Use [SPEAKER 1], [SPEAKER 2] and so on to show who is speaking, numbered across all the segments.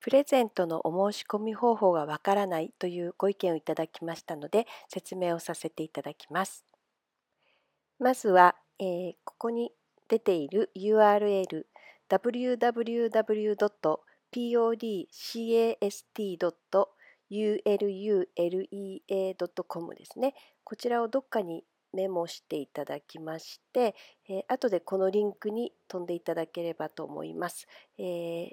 [SPEAKER 1] プレゼントのお申し込み方法がわからないというご意見をいただきましたので説明をさせていただきます。まずは、えー、ここに出ている URL www.podcast.ululea.com ですね。こちらをどっかにメモしていただきまして、えー、後でこのリンクに飛んでいただければと思います。えー、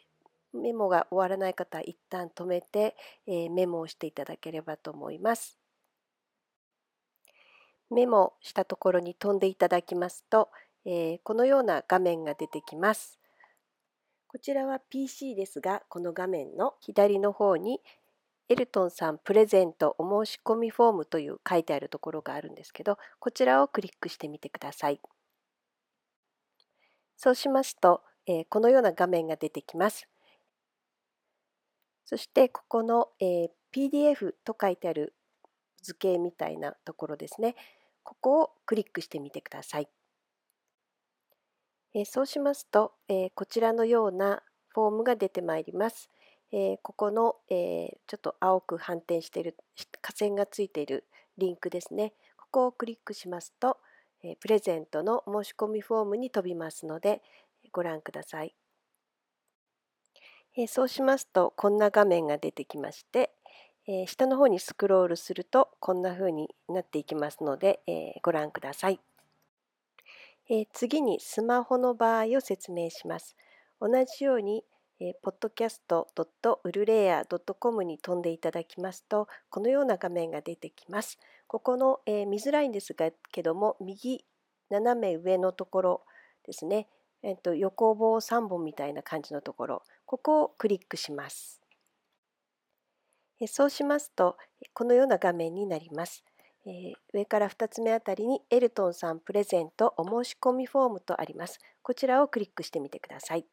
[SPEAKER 1] メモが終わらない方は一旦止めて、えー、メモをしていただければと思います。メモしたところに飛んでいただきますと、えー、このような画面が出てきます。こちらは PC ですが、この画面の左の方にエルトンさんプレゼントお申し込みフォームという書いてあるところがあるんですけど、こちらをクリックしてみてください。そうしますと、えー、このような画面が出てきます。そしてここの、え、PDF と書いてある図形みたいなところですね。ここをクリックしてみてください。え、そうしますと、え、こちらのようなフォームが出てまいります。え、ここの、えちょっと青く反転している下線がついているリンクですね。ここをクリックしますと、えプレゼントの申し込みフォームに飛びますのでご覧ください。えそうしますとこんな画面が出てきまして、え下の方にスクロールするとこんな風になっていきますので、えご覧ください。え次にスマホの場合を説明します。同じように、え podcast.ululea.com に飛んでいただきますとこのような画面が出てきます。ここの、え見づらいんですがけども右斜め上のところですねえっと、横棒3本みたいな感じのところここをクリックします。そうしますとこのような画面になります。え上から2つ目あたりにエルトンさんプレゼントお申し込みフォームとあります。こちらをクリックしてみてください。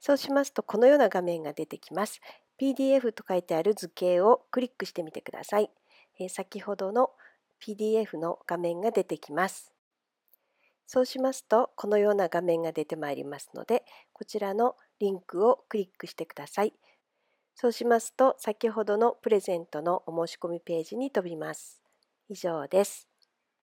[SPEAKER 1] そうしますとこのような画面が出てきます。PDF と書いてある図形をクリックしてみてください。え先ほどの PDF の画面が出てきます。そうしますとこのような画面が出てまいりますのでこちらのリンクをクリックしてください。そうしますと先ほどのプレゼントのお申し込みページに飛びます。以上です。